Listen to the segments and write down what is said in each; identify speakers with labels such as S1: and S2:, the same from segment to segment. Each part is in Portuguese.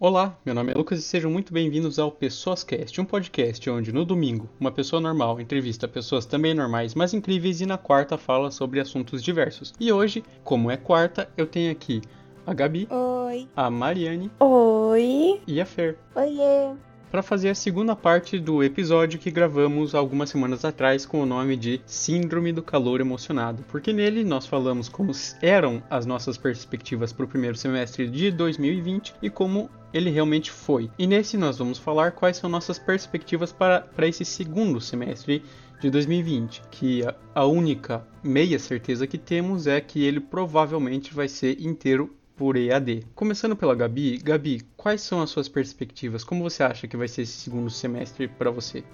S1: Olá, meu nome é Lucas e sejam muito bem-vindos ao Pessoas Cast, um podcast onde no domingo uma pessoa normal entrevista pessoas também normais, mas incríveis e na quarta fala sobre assuntos diversos. E hoje, como é quarta, eu tenho aqui a Gabi,
S2: Oi.
S1: a Mariane
S2: Oi.
S1: e a Fer.
S2: Oiê.
S1: Para fazer a segunda parte do episódio que gravamos algumas semanas atrás com o nome de Síndrome do Calor Emocionado, porque nele nós falamos como eram as nossas perspectivas para o primeiro semestre de 2020 e como ele realmente foi. E nesse nós vamos falar quais são nossas perspectivas para, para esse segundo semestre de 2020, que a, a única meia certeza que temos é que ele provavelmente vai ser inteiro por EAD. Começando pela Gabi, Gabi, quais são as suas perspectivas? Como você acha que vai ser esse segundo semestre para você?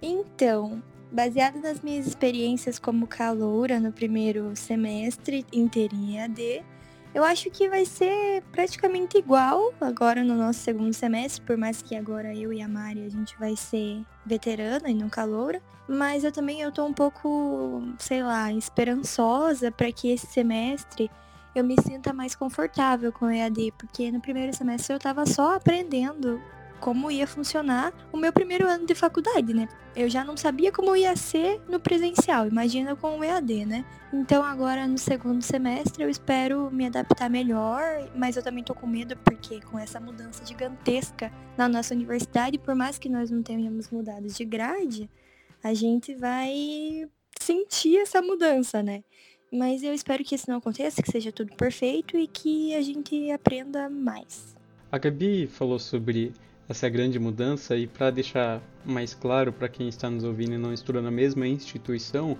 S2: Então, baseado nas minhas experiências como caloura no primeiro semestre inteiro em EAD, eu acho que vai ser praticamente igual agora no nosso segundo semestre, por mais que agora eu e a Mari a gente vai ser veterana e não caloura, mas eu também eu um pouco, sei lá, esperançosa para que esse semestre eu me sinta mais confortável com o EAD, porque no primeiro semestre eu tava só aprendendo como ia funcionar o meu primeiro ano de faculdade, né? Eu já não sabia como ia ser no presencial, imagina com o EAD, né? Então agora no segundo semestre eu espero me adaptar melhor, mas eu também tô com medo porque com essa mudança gigantesca na nossa universidade, por mais que nós não tenhamos mudado de grade, a gente vai sentir essa mudança, né? Mas eu espero que isso não aconteça, que seja tudo perfeito e que a gente aprenda mais.
S1: A Gabi falou sobre essa grande mudança e para deixar mais claro para quem está nos ouvindo e não estuda na mesma instituição,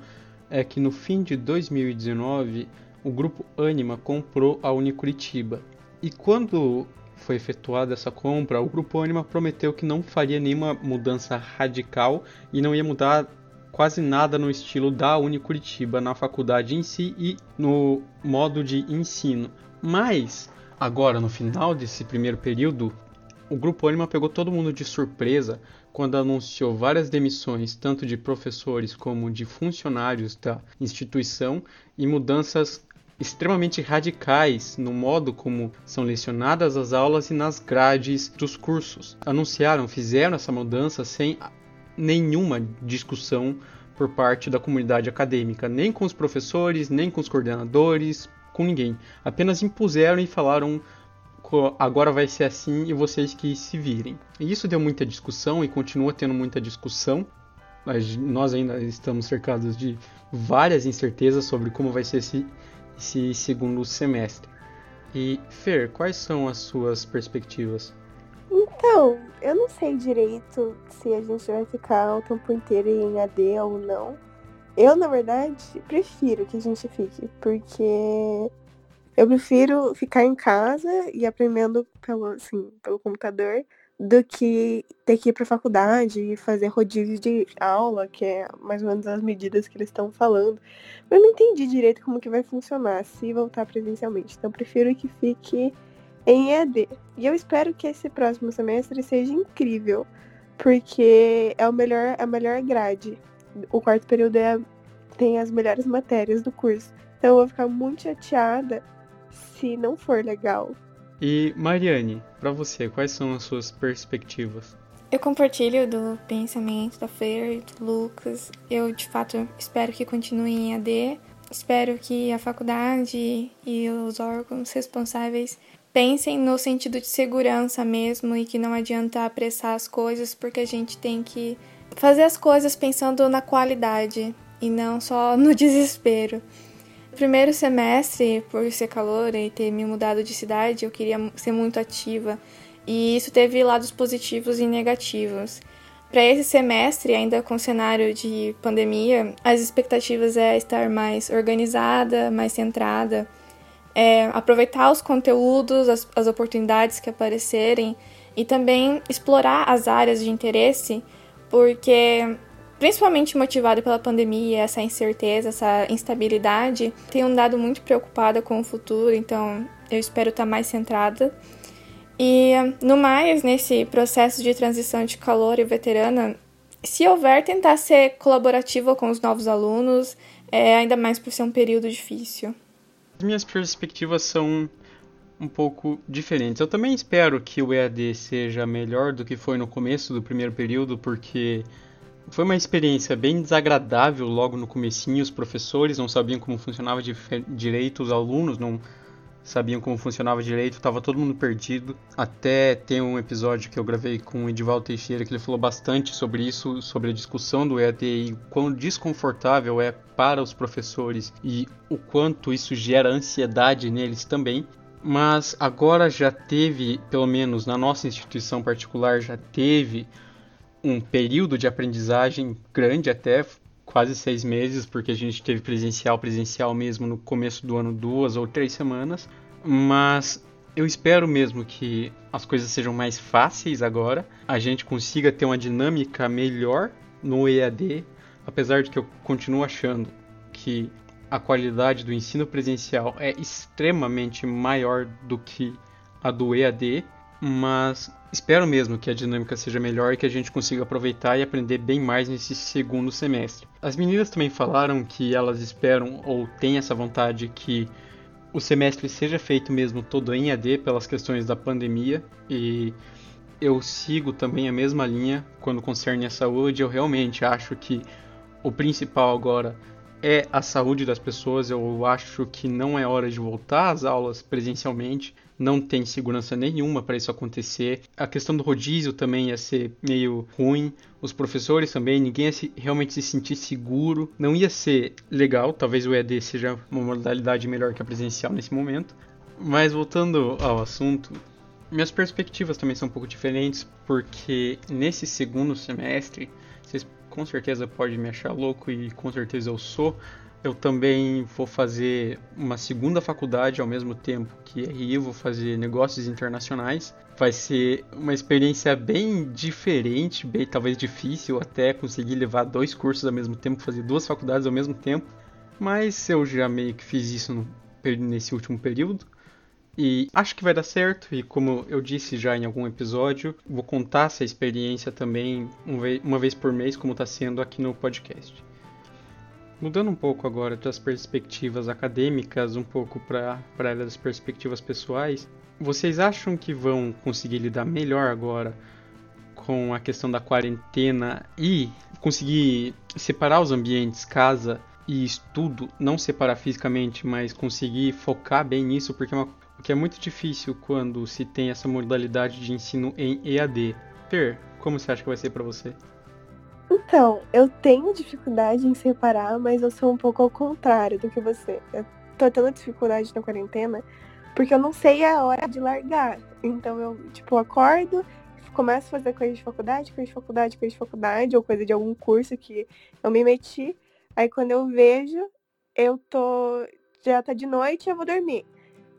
S1: é que no fim de 2019 o grupo Anima comprou a Unicuritiba. E quando foi efetuada essa compra, o grupo Anima prometeu que não faria nenhuma mudança radical e não ia mudar quase nada no estilo da Unicuritiba na faculdade em si e no modo de ensino. Mas, agora no final desse primeiro período, o Grupo Anima pegou todo mundo de surpresa quando anunciou várias demissões, tanto de professores como de funcionários da instituição, e mudanças extremamente radicais no modo como são lecionadas as aulas e nas grades dos cursos. Anunciaram, fizeram essa mudança sem nenhuma discussão por parte da comunidade acadêmica, nem com os professores, nem com os coordenadores, com ninguém. Apenas impuseram e falaram agora vai ser assim e vocês que se virem. E isso deu muita discussão e continua tendo muita discussão. Nós ainda estamos cercados de várias incertezas sobre como vai ser esse, esse segundo semestre. E Fer, quais são as suas perspectivas?
S3: Então, eu não sei direito se a gente vai ficar o tempo inteiro em AD ou não. Eu, na verdade, prefiro que a gente fique, porque eu prefiro ficar em casa e aprendendo pelo, assim, pelo computador do que ter que ir para a faculdade e fazer rodízio de aula, que é mais ou menos as medidas que eles estão falando. Eu não entendi direito como que vai funcionar se voltar presencialmente. Então prefiro que fique em EAD. E eu espero que esse próximo semestre seja incrível, porque é o melhor, a melhor grade. O quarto período é, tem as melhores matérias do curso. Então eu vou ficar muito chateada se não for legal.
S1: E Mariane, para você, quais são as suas perspectivas?
S4: Eu compartilho do pensamento da Fer e do Lucas. Eu, de fato, espero que continue em AD. Espero que a faculdade e os órgãos responsáveis pensem no sentido de segurança mesmo e que não adianta apressar as coisas porque a gente tem que fazer as coisas pensando na qualidade e não só no desespero. Primeiro semestre, por ser calor e ter me mudado de cidade, eu queria ser muito ativa e isso teve lados positivos e negativos. Para esse semestre, ainda com cenário de pandemia, as expectativas é estar mais organizada, mais centrada é, aproveitar os conteúdos, as, as oportunidades que aparecerem e também explorar as áreas de interesse, porque principalmente motivado pela pandemia, essa incerteza, essa instabilidade, tenho andado muito preocupada com o futuro, então eu espero estar mais centrada. E no mais, nesse processo de transição de calor e veterana, se houver, tentar ser colaborativa com os novos alunos, é, ainda mais por ser um período difícil
S1: minhas perspectivas são um pouco diferentes. Eu também espero que o EAD seja melhor do que foi no começo do primeiro período, porque foi uma experiência bem desagradável logo no comecinho. Os professores não sabiam como funcionava direito, os alunos não sabiam como funcionava direito, estava todo mundo perdido. Até tem um episódio que eu gravei com o Edivaldo Teixeira que ele falou bastante sobre isso, sobre a discussão do EAD e quão desconfortável é para os professores e o quanto isso gera ansiedade neles também mas agora já teve, pelo menos na nossa instituição particular, já teve um período de aprendizagem grande até quase seis meses, porque a gente teve presencial, presencial mesmo no começo do ano, duas ou três semanas. Mas eu espero mesmo que as coisas sejam mais fáceis agora, a gente consiga ter uma dinâmica melhor no EAD, apesar de que eu continuo achando que a qualidade do ensino presencial é extremamente maior do que a do EAD, mas espero mesmo que a dinâmica seja melhor e que a gente consiga aproveitar e aprender bem mais nesse segundo semestre. As meninas também falaram que elas esperam ou têm essa vontade que o semestre seja feito mesmo todo em AD pelas questões da pandemia e eu sigo também a mesma linha quando concerne a saúde. Eu realmente acho que o principal agora é a saúde das pessoas. Eu acho que não é hora de voltar às aulas presencialmente. Não tem segurança nenhuma para isso acontecer. A questão do rodízio também ia ser meio ruim. Os professores também, ninguém ia se, realmente se sentir seguro. Não ia ser legal. Talvez o EAD seja uma modalidade melhor que a presencial nesse momento. Mas voltando ao assunto, minhas perspectivas também são um pouco diferentes, porque nesse segundo semestre, com certeza pode me achar louco e com certeza eu sou. Eu também vou fazer uma segunda faculdade ao mesmo tempo que RI, vou fazer negócios internacionais. Vai ser uma experiência bem diferente, bem talvez difícil até conseguir levar dois cursos ao mesmo tempo, fazer duas faculdades ao mesmo tempo. Mas eu já meio que fiz isso no, nesse último período. E acho que vai dar certo, e como eu disse já em algum episódio, vou contar essa experiência também uma vez por mês, como está sendo aqui no podcast. Mudando um pouco agora das perspectivas acadêmicas, um pouco para a das perspectivas pessoais, vocês acham que vão conseguir lidar melhor agora com a questão da quarentena e conseguir separar os ambientes casa e estudo, não separar fisicamente, mas conseguir focar bem nisso, porque é uma que é muito difícil quando se tem essa modalidade de ensino em EAD. Fer, como você acha que vai ser para você?
S3: Então, eu tenho dificuldade em separar, mas eu sou um pouco ao contrário do que você. Eu tô tendo dificuldade na quarentena porque eu não sei a hora de largar. Então eu, tipo, acordo, começo a fazer coisa de faculdade, coisa de faculdade, coisa de faculdade, ou coisa de algum curso que eu me meti. Aí quando eu vejo, eu tô. Já tá de noite e eu vou dormir.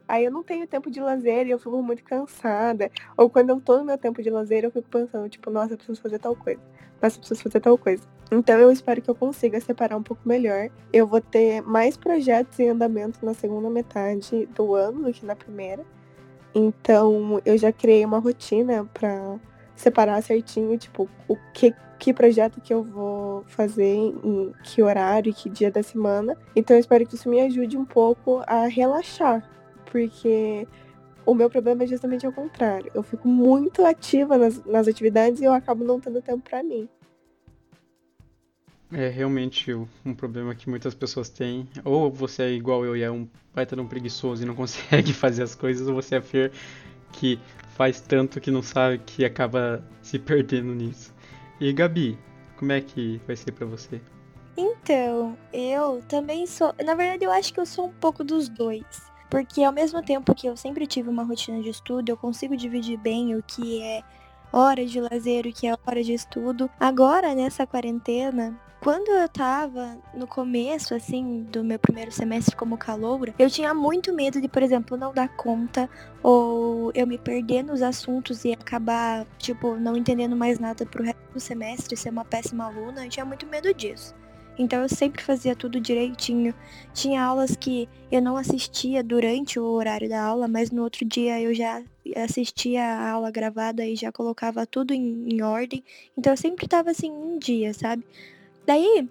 S3: Aí eu não tenho tempo de lazer e eu fico muito cansada. Ou quando eu tô no meu tempo de lazer, eu fico pensando, tipo, nossa, eu preciso fazer tal coisa. Nossa, eu preciso fazer tal coisa. Então eu espero que eu consiga separar um pouco melhor. Eu vou ter mais projetos em andamento na segunda metade do ano do que na primeira. Então eu já criei uma rotina para separar certinho, tipo, o que, que projeto que eu vou fazer, em que horário e que dia da semana. Então eu espero que isso me ajude um pouco a relaxar, porque o meu problema é justamente ao contrário. Eu fico muito ativa nas, nas atividades e eu acabo não tendo tempo para mim.
S1: É realmente um problema que muitas pessoas têm. Ou você é igual eu e é um baita um preguiçoso e não consegue fazer as coisas, ou você é Fer que faz tanto que não sabe que acaba se perdendo nisso. E Gabi, como é que vai ser para você?
S2: Então, eu também sou. Na verdade, eu acho que eu sou um pouco dos dois. Porque ao mesmo tempo que eu sempre tive uma rotina de estudo, eu consigo dividir bem o que é hora de lazer, o que é hora de estudo. Agora, nessa quarentena, quando eu tava no começo, assim, do meu primeiro semestre como caloura, eu tinha muito medo de, por exemplo, não dar conta ou eu me perder nos assuntos e acabar, tipo, não entendendo mais nada pro resto do semestre, ser uma péssima aluna. Eu tinha muito medo disso. Então eu sempre fazia tudo direitinho. Tinha aulas que eu não assistia durante o horário da aula, mas no outro dia eu já assistia a aula gravada e já colocava tudo em, em ordem. Então eu sempre estava assim um dia, sabe? Daí,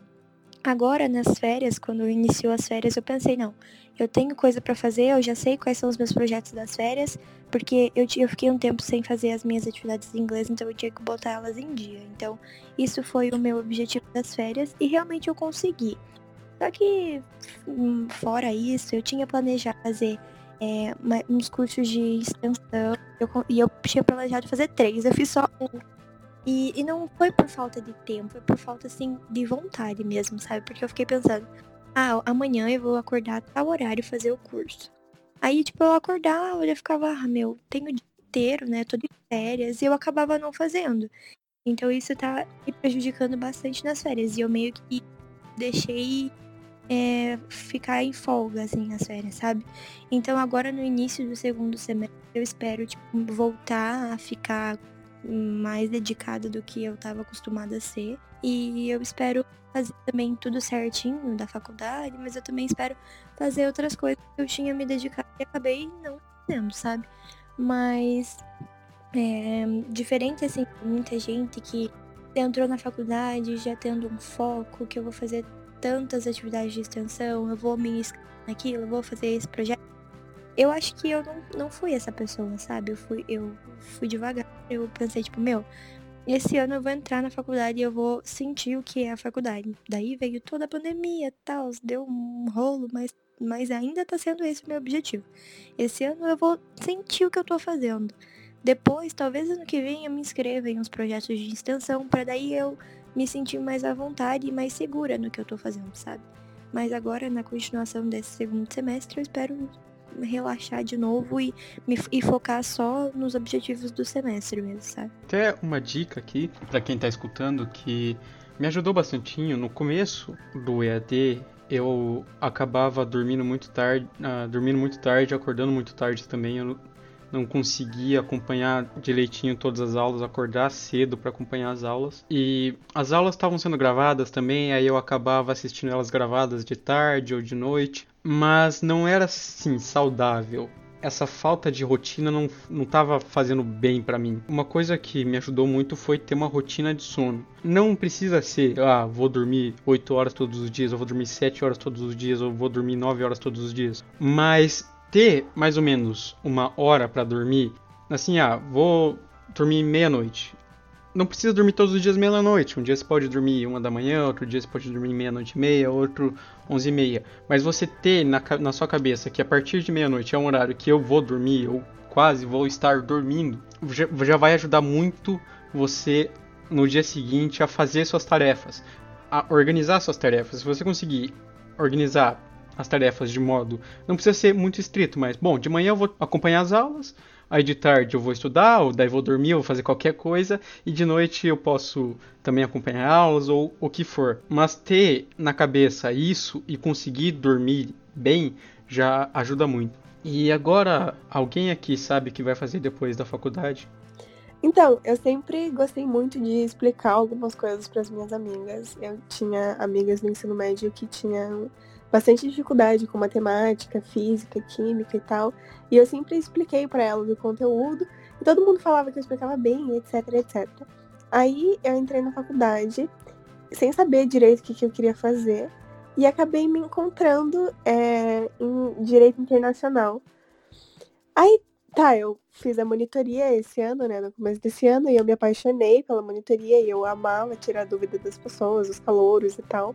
S2: agora nas férias, quando iniciou as férias, eu pensei, não, eu tenho coisa para fazer, eu já sei quais são os meus projetos das férias, porque eu, eu fiquei um tempo sem fazer as minhas atividades de inglês, então eu tinha que botar elas em dia. Então, isso foi o meu objetivo das férias e realmente eu consegui. Só que, hum, fora isso, eu tinha planejado fazer é, uns cursos de extensão eu, e eu tinha planejado fazer três, eu fiz só um. E, e não foi por falta de tempo, foi por falta, assim, de vontade mesmo, sabe? Porque eu fiquei pensando, ah, amanhã eu vou acordar a tal horário fazer o curso. Aí, tipo, eu acordava, eu ficava, ah, meu, tenho o dia inteiro, né? Tô de férias, e eu acabava não fazendo. Então isso tá me prejudicando bastante nas férias. E eu meio que deixei é, ficar em folga, assim, as férias, sabe? Então agora no início do segundo semestre eu espero, tipo, voltar a ficar mais dedicada do que eu estava acostumada a ser. E eu espero fazer também tudo certinho da faculdade, mas eu também espero fazer outras coisas que eu tinha me dedicado e acabei não fazendo, sabe? Mas é, diferente assim, muita gente que entrou na faculdade já tendo um foco, que eu vou fazer tantas atividades de extensão, eu vou me inscrever naquilo, eu vou fazer esse projeto. Eu acho que eu não, não fui essa pessoa, sabe? Eu fui, eu fui devagar. Eu pensei, tipo, meu, esse ano eu vou entrar na faculdade e eu vou sentir o que é a faculdade. Daí veio toda a pandemia e tal, deu um rolo, mas, mas ainda tá sendo esse o meu objetivo. Esse ano eu vou sentir o que eu tô fazendo. Depois, talvez ano que vem, eu me inscreva em uns projetos de extensão, para daí eu me sentir mais à vontade e mais segura no que eu tô fazendo, sabe? Mas agora, na continuação desse segundo semestre, eu espero relaxar de novo e, me, e focar só nos objetivos do semestre mesmo, sabe?
S1: Até uma dica aqui para quem tá escutando que me ajudou bastante no começo do EAD. Eu acabava dormindo muito tarde, uh, dormindo muito tarde, acordando muito tarde também. Eu não conseguia acompanhar direitinho todas as aulas, acordar cedo para acompanhar as aulas. E as aulas estavam sendo gravadas também, aí eu acabava assistindo elas gravadas de tarde ou de noite, mas não era assim saudável. Essa falta de rotina não não estava fazendo bem para mim. Uma coisa que me ajudou muito foi ter uma rotina de sono. Não precisa ser, ah, vou dormir 8 horas todos os dias, ou vou dormir 7 horas todos os dias, ou vou dormir 9 horas todos os dias. Mas ter mais ou menos uma hora para dormir, assim, ah, vou dormir meia-noite. Não precisa dormir todos os dias meia-noite. Um dia você pode dormir uma da manhã, outro dia você pode dormir meia-noite e meia, outro onze e meia. Mas você ter na, na sua cabeça que a partir de meia-noite é um horário que eu vou dormir, ou quase vou estar dormindo, já, já vai ajudar muito você no dia seguinte a fazer suas tarefas, a organizar suas tarefas. Se você conseguir organizar as tarefas de modo. Não precisa ser muito estrito, mas bom, de manhã eu vou acompanhar as aulas, aí de tarde eu vou estudar, ou daí vou dormir, ou vou fazer qualquer coisa, e de noite eu posso também acompanhar aulas ou o que for. Mas ter na cabeça isso e conseguir dormir bem já ajuda muito. E agora, alguém aqui sabe o que vai fazer depois da faculdade?
S3: Então, eu sempre gostei muito de explicar algumas coisas para as minhas amigas. Eu tinha amigas no ensino médio que tinham bastante dificuldade com matemática, física, química e tal. E eu sempre expliquei para elas o conteúdo e todo mundo falava que eu explicava bem, etc, etc. Aí eu entrei na faculdade sem saber direito o que, que eu queria fazer e acabei me encontrando é, em direito internacional. Aí tá, eu fiz a monitoria esse ano, né, no começo desse ano, e eu me apaixonei pela monitoria e eu amava tirar dúvida das pessoas, os calouros e tal.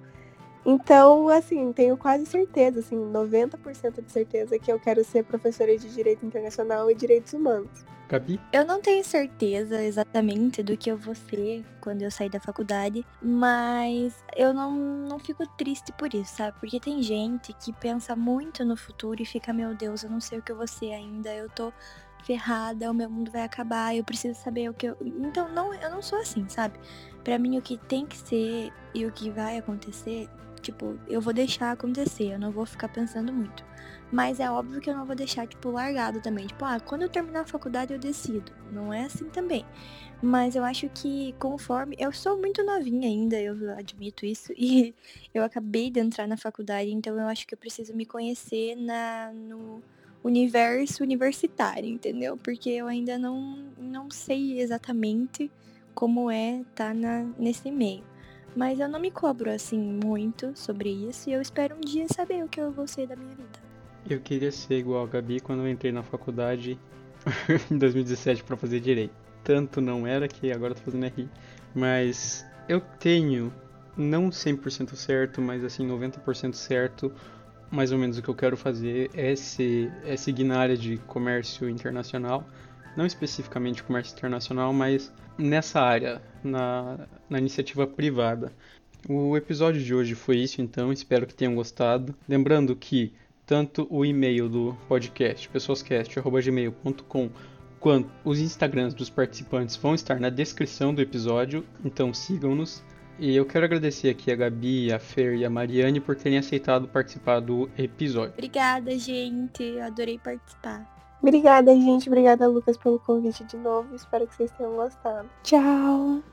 S3: Então, assim, tenho quase certeza, assim, 90% de certeza que eu quero ser professora de Direito Internacional e Direitos Humanos.
S1: Gabi?
S2: Eu não tenho certeza exatamente do que eu vou ser quando eu sair da faculdade, mas eu não, não fico triste por isso, sabe? Porque tem gente que pensa muito no futuro e fica, meu Deus, eu não sei o que eu vou ser ainda, eu tô ferrada, o meu mundo vai acabar, eu preciso saber o que eu. Então, não, eu não sou assim, sabe? Para mim, o que tem que ser e o que vai acontecer Tipo, eu vou deixar acontecer, eu não vou ficar pensando muito. Mas é óbvio que eu não vou deixar, tipo, largado também. Tipo, ah, quando eu terminar a faculdade eu decido. Não é assim também. Mas eu acho que conforme. Eu sou muito novinha ainda, eu admito isso. E eu acabei de entrar na faculdade, então eu acho que eu preciso me conhecer na, no universo universitário, entendeu? Porque eu ainda não, não sei exatamente como é estar tá nesse meio. Mas eu não me cobro assim muito sobre isso e eu espero um dia saber o que eu vou ser da minha vida.
S1: Eu queria ser igual a Gabi quando eu entrei na faculdade em 2017 para fazer direito. Tanto não era que agora tô fazendo RI. Mas eu tenho, não 100% certo, mas assim 90% certo, mais ou menos o que eu quero fazer é, ser, é seguir na área de comércio internacional. Não especificamente comércio internacional, mas nessa área, na, na iniciativa privada. O episódio de hoje foi isso, então espero que tenham gostado. Lembrando que tanto o e-mail do podcast, pessoascast.gmail.com, quanto os Instagrams dos participantes vão estar na descrição do episódio, então sigam-nos. E eu quero agradecer aqui a Gabi, a Fer e a Mariane por terem aceitado participar do episódio.
S2: Obrigada, gente. Adorei participar.
S3: Obrigada, gente. Obrigada, Lucas, pelo convite de novo. Espero que vocês tenham gostado.
S2: Tchau.